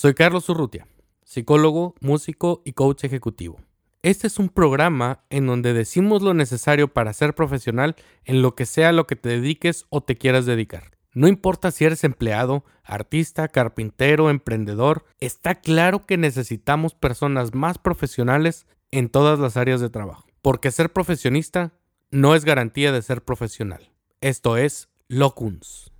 Soy Carlos Urrutia, psicólogo, músico y coach ejecutivo. Este es un programa en donde decimos lo necesario para ser profesional en lo que sea lo que te dediques o te quieras dedicar. No importa si eres empleado, artista, carpintero, emprendedor, está claro que necesitamos personas más profesionales en todas las áreas de trabajo. Porque ser profesionista no es garantía de ser profesional. Esto es Locuns.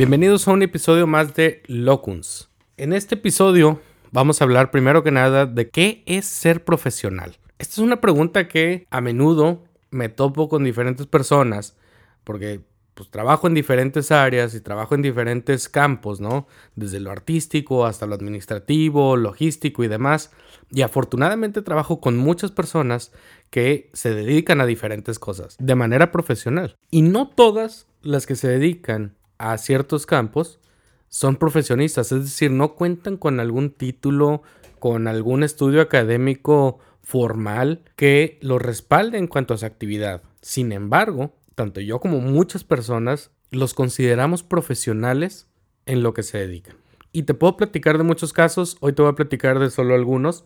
Bienvenidos a un episodio más de Locuns. En este episodio vamos a hablar primero que nada de qué es ser profesional. Esta es una pregunta que a menudo me topo con diferentes personas porque pues trabajo en diferentes áreas y trabajo en diferentes campos, ¿no? Desde lo artístico hasta lo administrativo, logístico y demás. Y afortunadamente trabajo con muchas personas que se dedican a diferentes cosas de manera profesional. Y no todas las que se dedican a ciertos campos son profesionistas, es decir, no cuentan con algún título, con algún estudio académico formal que lo respalde en cuanto a su actividad. Sin embargo, tanto yo como muchas personas los consideramos profesionales en lo que se dedican. Y te puedo platicar de muchos casos, hoy te voy a platicar de solo algunos,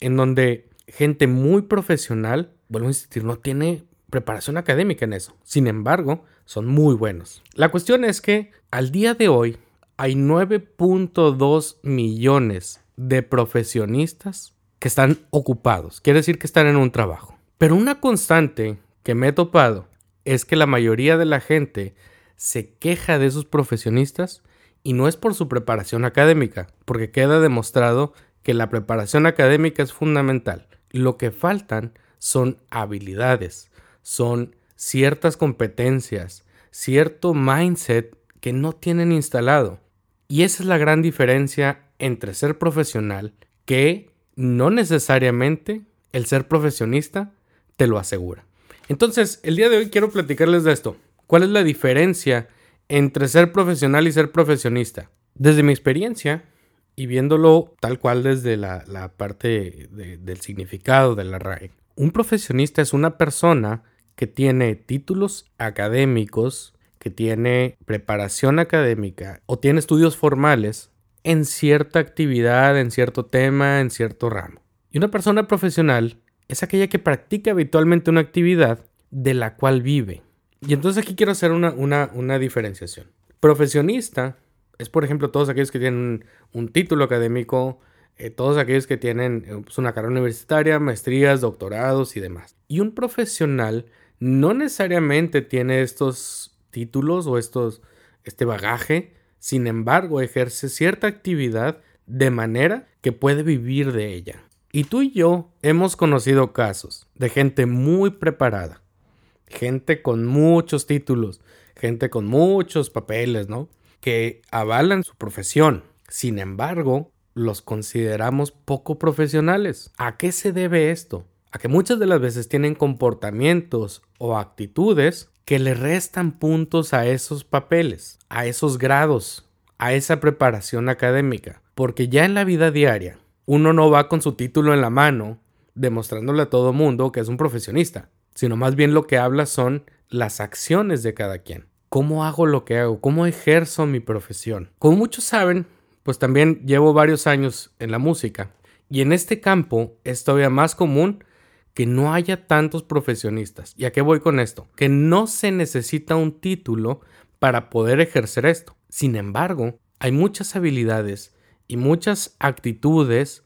en donde gente muy profesional, vuelvo a insistir, no tiene preparación académica en eso. Sin embargo, son muy buenos. La cuestión es que al día de hoy hay 9.2 millones de profesionistas que están ocupados. Quiere decir que están en un trabajo. Pero una constante que me he topado es que la mayoría de la gente se queja de esos profesionistas y no es por su preparación académica, porque queda demostrado que la preparación académica es fundamental. Lo que faltan son habilidades, son ciertas competencias, cierto mindset que no tienen instalado. Y esa es la gran diferencia entre ser profesional, que no necesariamente el ser profesionista te lo asegura. Entonces, el día de hoy quiero platicarles de esto. ¿Cuál es la diferencia entre ser profesional y ser profesionista? Desde mi experiencia, y viéndolo tal cual desde la, parte del significado de la RAE, un profesionista es una persona que tiene títulos académicos, que tiene preparación académica o tiene estudios formales en cierta actividad, en cierto tema, en cierto ramo. Y una persona profesional es aquella que practica habitualmente una actividad de la cual vive. Y entonces aquí quiero hacer una, una, diferenciación. Profesionista es, por ejemplo, todos aquellos que tienen un, título académico, eh, todos aquellos que tienen eh, pues, una carrera universitaria, maestrías, doctorados y demás. Y un profesional no necesariamente tiene estos títulos o estos, este bagaje, sin embargo ejerce cierta actividad de manera que puede vivir de ella. Y tú y yo hemos conocido casos de gente muy preparada, gente con muchos títulos, gente con muchos papeles, ¿no? Que avalan su profesión. Sin embargo, los consideramos poco profesionales. ¿A qué se debe esto? A que muchas de las veces tienen comportamientos o actitudes que le restan puntos a esos papeles, a esos grados, a esa preparación académica. Porque ya en la vida diaria, uno no va con su título en la mano demostrándole a todo mundo que es un profesionista, sino más bien lo que habla son las acciones de cada quien. ¿Cómo hago lo que hago? ¿Cómo ejerzo mi profesión? Como muchos saben, pues también llevo varios años en la música y en este campo es todavía más común que no haya tantos profesionistas. ¿Y a qué voy con esto? Que no se necesita un título para poder ejercer esto. Sin embargo, hay muchas habilidades y muchas actitudes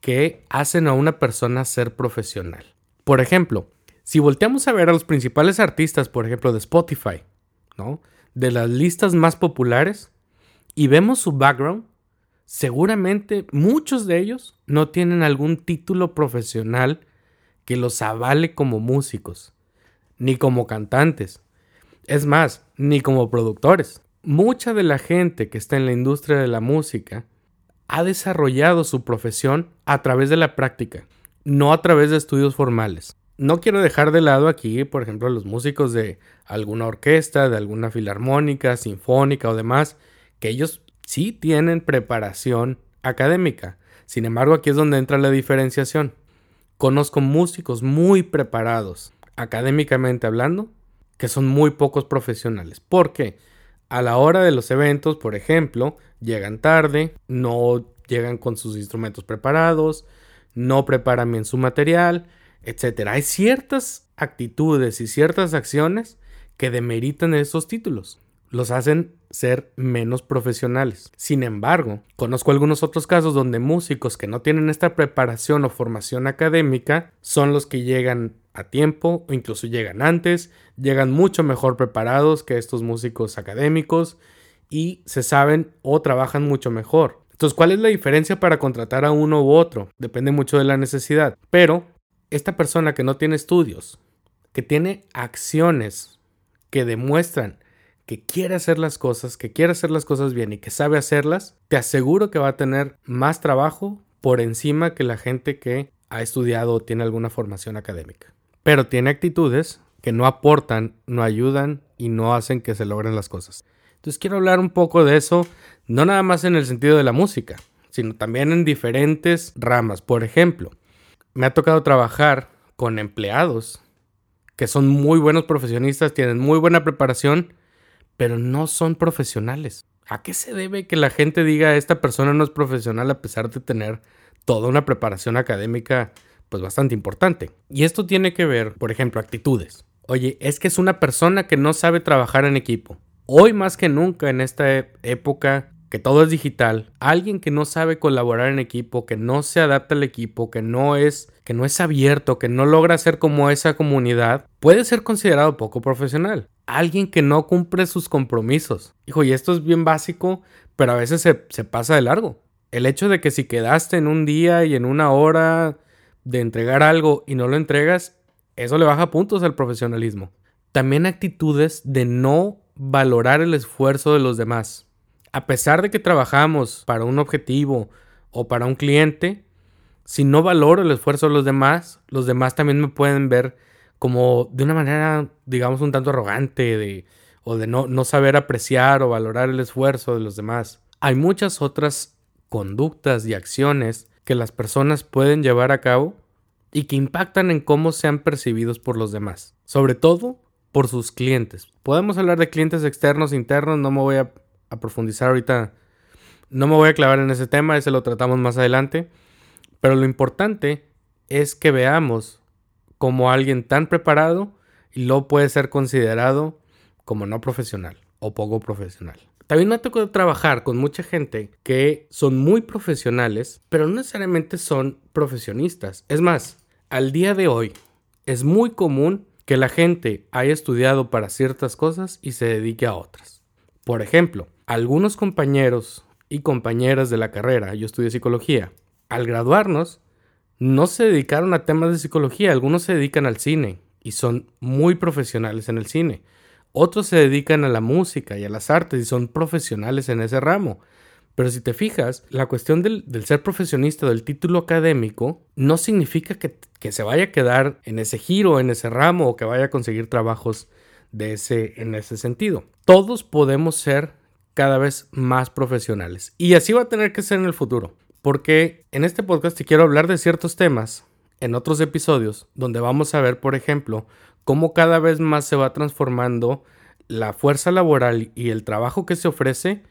que hacen a una persona ser profesional. Por ejemplo, si volteamos a ver a los principales artistas, por ejemplo, de Spotify, ¿no? De las listas más populares y vemos su background, seguramente muchos de ellos no tienen algún título profesional que los avale como músicos, ni como cantantes. Es más, ni como productores. Mucha de la gente que está en la industria de la música ha desarrollado su profesión a través de la práctica, no a través de estudios formales. No quiero dejar de lado aquí, por ejemplo, los músicos de alguna orquesta, de alguna filarmónica, sinfónica o demás, que ellos sí tienen preparación académica. Sin embargo, aquí es donde entra la diferenciación. Conozco músicos muy preparados, académicamente hablando, que son muy pocos profesionales. ¿Por qué? A la hora de los eventos, por ejemplo, llegan tarde, no llegan con sus instrumentos preparados, no preparan bien su material, etc. Hay ciertas actitudes y ciertas acciones que demeritan esos títulos, los hacen ser menos profesionales. Sin embargo, conozco algunos otros casos donde músicos que no tienen esta preparación o formación académica son los que llegan a tiempo o incluso llegan antes, llegan mucho mejor preparados que estos músicos académicos y se saben o trabajan mucho mejor. Entonces, ¿cuál es la diferencia para contratar a uno u otro? Depende mucho de la necesidad. Pero esta persona que no tiene estudios, que tiene acciones que demuestran que quiere hacer las cosas, que quiere hacer las cosas bien y que sabe hacerlas, te aseguro que va a tener más trabajo por encima que la gente que ha estudiado o tiene alguna formación académica. Pero tiene actitudes que no aportan, no ayudan y no hacen que se logren las cosas. Entonces quiero hablar un poco de eso, no nada más en el sentido de la música, sino también en diferentes ramas. Por ejemplo, me ha tocado trabajar con empleados que son muy buenos profesionistas, tienen muy buena preparación, pero no son profesionales. ¿A qué se debe que la gente diga esta persona no es profesional a pesar de tener toda una preparación académica pues bastante importante? Y esto tiene que ver, por ejemplo, actitudes. Oye, es que es una persona que no sabe trabajar en equipo. Hoy más que nunca en esta e-, época que todo es digital, alguien que no sabe colaborar en equipo, que no se adapta al equipo, que no es que no es abierto, que no logra ser como esa comunidad, puede ser considerado poco profesional. Alguien que no cumple sus compromisos. Hijo, y esto es bien básico, pero a veces se, se pasa de largo. El hecho de que si quedaste en un día y en una hora de entregar algo y no lo entregas, eso le baja puntos al profesionalismo. También actitudes de no valorar el esfuerzo de los demás. A pesar de que trabajamos para un objetivo o para un cliente, si no valoro el esfuerzo de los demás, los demás también me pueden ver como de una manera, digamos, un tanto arrogante de, o de no, no saber apreciar o valorar el esfuerzo de los demás. Hay muchas otras conductas y acciones que las personas pueden llevar a cabo y que impactan en cómo sean percibidos por los demás. Sobre todo por sus clientes. Podemos hablar de clientes externos, internos, no me voy a, profundizar ahorita, no me voy a clavar en ese tema, ese lo tratamos más adelante, pero lo importante es que veamos como alguien tan preparado y lo puede ser considerado como no profesional o poco profesional. También me ha tocado trabajar con mucha gente que son muy profesionales, pero no necesariamente son profesionistas. Es más, al día de hoy es muy común que la gente haya estudiado para ciertas cosas y se dedique a otras. Por ejemplo, algunos compañeros y compañeras de la carrera, yo estudié psicología, al graduarnos no se dedicaron a temas de psicología, algunos se dedican al cine y son muy profesionales en el cine. Otros se dedican a la música y a las artes y son profesionales en ese ramo. Pero si te fijas, la cuestión del, ser profesionista del título académico no significa que, que, se vaya a quedar en ese giro, en ese ramo o que vaya a conseguir trabajos de ese, en ese sentido. Todos podemos ser cada vez más profesionales y así va a tener que ser en el futuro. Porque en este podcast te quiero hablar de ciertos temas en otros episodios donde vamos a ver, por ejemplo, cómo cada vez más se va transformando la fuerza laboral y el trabajo que se ofrece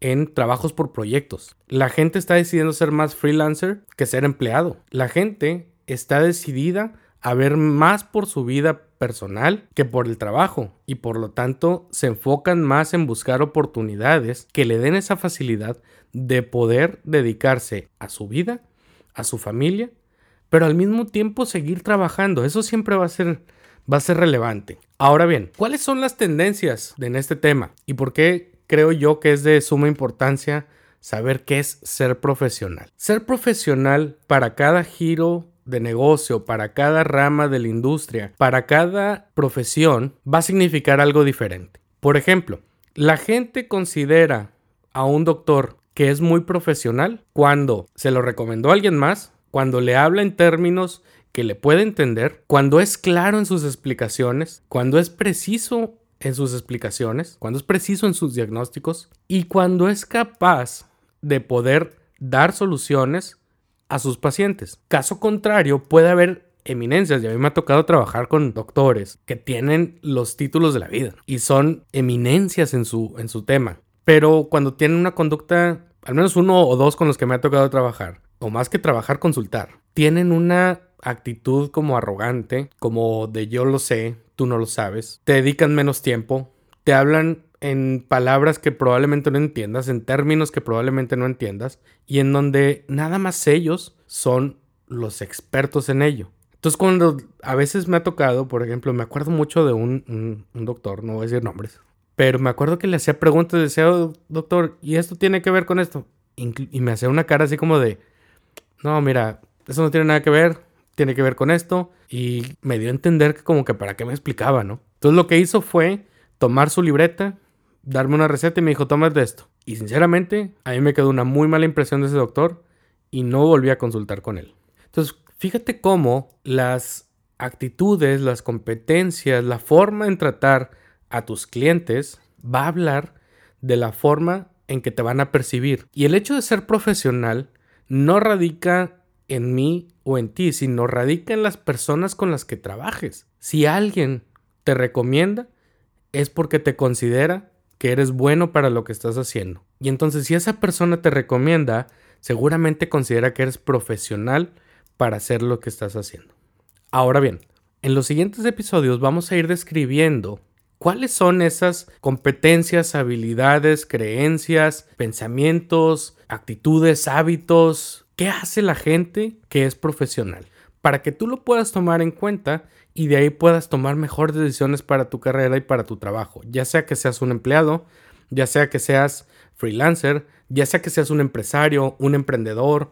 en trabajos por proyectos. La gente está decidiendo ser más freelancer que ser empleado. La gente está decidida a ver más por su vida personal que por el trabajo y por lo tanto se enfocan más en buscar oportunidades que le den esa facilidad de poder dedicarse a su vida, a su familia, pero al mismo tiempo seguir trabajando. Eso siempre va a ser va a ser relevante. Ahora bien, ¿cuáles son las tendencias en este tema y por qué creo yo que es de suma importancia saber qué es ser profesional. Ser profesional para cada giro de negocio, para cada rama de la industria, para cada profesión, va a significar algo diferente. Por ejemplo, la gente considera a un doctor que es muy profesional cuando se lo recomendó a alguien más, cuando le habla en términos que le puede entender, cuando es claro en sus explicaciones, cuando es preciso en sus explicaciones, cuando es preciso en sus diagnósticos y cuando es capaz de poder dar soluciones a sus pacientes. Caso contrario, puede haber eminencias, y a mí me ha tocado trabajar con doctores que tienen los títulos de la vida y son eminencias en su, en su tema, pero cuando tienen una conducta, al menos uno o dos con los que me ha tocado trabajar, o más que trabajar, consultar, tienen una actitud como arrogante, como de yo lo sé, tú no lo sabes, te dedican menos tiempo, te hablan en palabras que probablemente no entiendas, en términos que probablemente no entiendas, y en donde nada más ellos son los expertos en ello. Entonces cuando a veces me ha tocado, por ejemplo, me acuerdo mucho de un, doctor, no voy a decir nombres, pero me acuerdo que le hacía preguntas y decía, oh, doctor, ¿y esto tiene que ver con esto? Y me hacía una cara así como de, no, mira, eso no tiene nada que ver, tiene que ver con esto. Y me dio a entender que como que para qué me explicaba, ¿no? Entonces lo que hizo fue tomar su libreta, darme una receta y me dijo, de esto. Y sinceramente, a mí me quedó una muy mala impresión de ese doctor y no volví a consultar con él. Entonces, Fíjate cómo las actitudes, las competencias, la forma en tratar a tus clientes va a hablar de la forma en que te van a percibir. Y el hecho de ser profesional no radica en mí o en ti, sino radica en las personas con las que trabajes. Si alguien te recomienda, es porque te considera que eres bueno para lo que estás haciendo. Y entonces si esa persona te recomienda, seguramente considera que eres profesional para hacer lo que estás haciendo. Ahora bien, en los siguientes episodios vamos a ir describiendo cuáles son esas competencias, habilidades, creencias, pensamientos, actitudes, hábitos, qué hace la gente que es profesional, para que tú lo puedas tomar en cuenta y de ahí puedas tomar mejores decisiones para tu carrera y para tu trabajo, ya sea que seas un empleado, ya sea que seas freelancer, ya sea que seas un empresario, un emprendedor,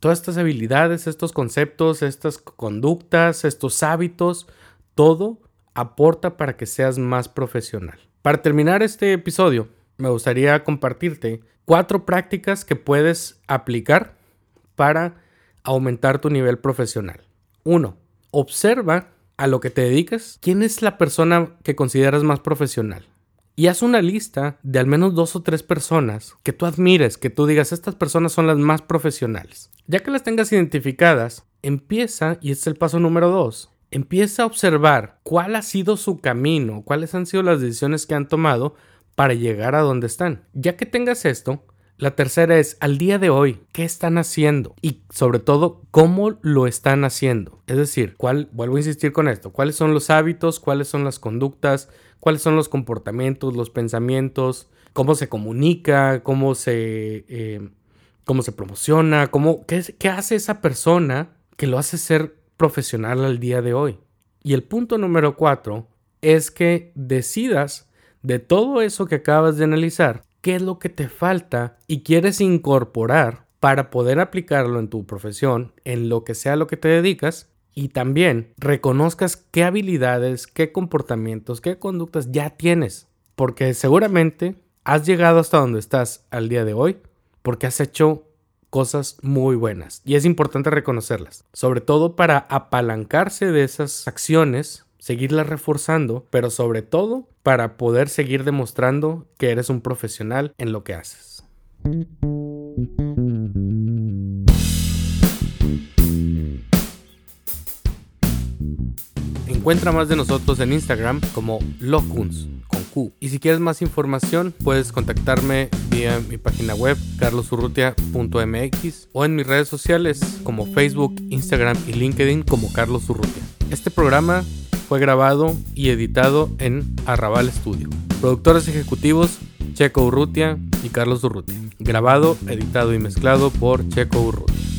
todas estas habilidades, estos conceptos, estas conductas, estos hábitos, todo aporta para que seas más profesional. Para terminar este episodio, me gustaría compartirte cuatro prácticas que puedes aplicar para aumentar tu nivel profesional. Uno, observa a lo que te dedicas. ¿Quién es la persona que consideras más profesional? y haz una lista de al menos dos o tres personas que tú admires, que tú digas, estas personas son las más profesionales. Ya que las tengas identificadas, empieza, y este es el paso número dos, empieza a observar cuál ha sido su camino, cuáles han sido las decisiones que han tomado para llegar a donde están. Ya que tengas esto, la tercera es, al día de hoy, ¿qué están haciendo? Y sobre todo, ¿cómo lo están haciendo? Es decir, ¿cuál, vuelvo a insistir con esto, cuáles son los hábitos, cuáles son las conductas, cuáles son los comportamientos, los pensamientos, cómo se comunica, cómo se, eh, cómo se promociona, cómo, qué, qué hace esa persona que lo hace ser profesional al día de hoy. Y el punto número cuatro es que decidas de todo eso que acabas de analizar, qué es lo que te falta y quieres incorporar para poder aplicarlo en tu profesión, en lo que sea lo que te dedicas, y también reconozcas qué habilidades, qué comportamientos, qué conductas ya tienes, porque seguramente has llegado hasta donde estás al día de hoy porque has hecho cosas muy buenas y es importante reconocerlas, sobre todo para apalancarse de esas acciones, seguirlas reforzando, pero sobre todo para poder seguir demostrando que eres un profesional en lo que haces. Encuentra más de nosotros en Instagram como Locuns con Q. Y si quieres más información, puedes contactarme vía mi página web carlosurrutia.mx o en mis redes sociales como Facebook, Instagram y LinkedIn como Carlos Urrutia. Este programa fue grabado y editado en Arrabal Studio. Productores ejecutivos Checo Urrutia y Carlos Urrutia. Grabado, editado y mezclado por Checo Urrutia.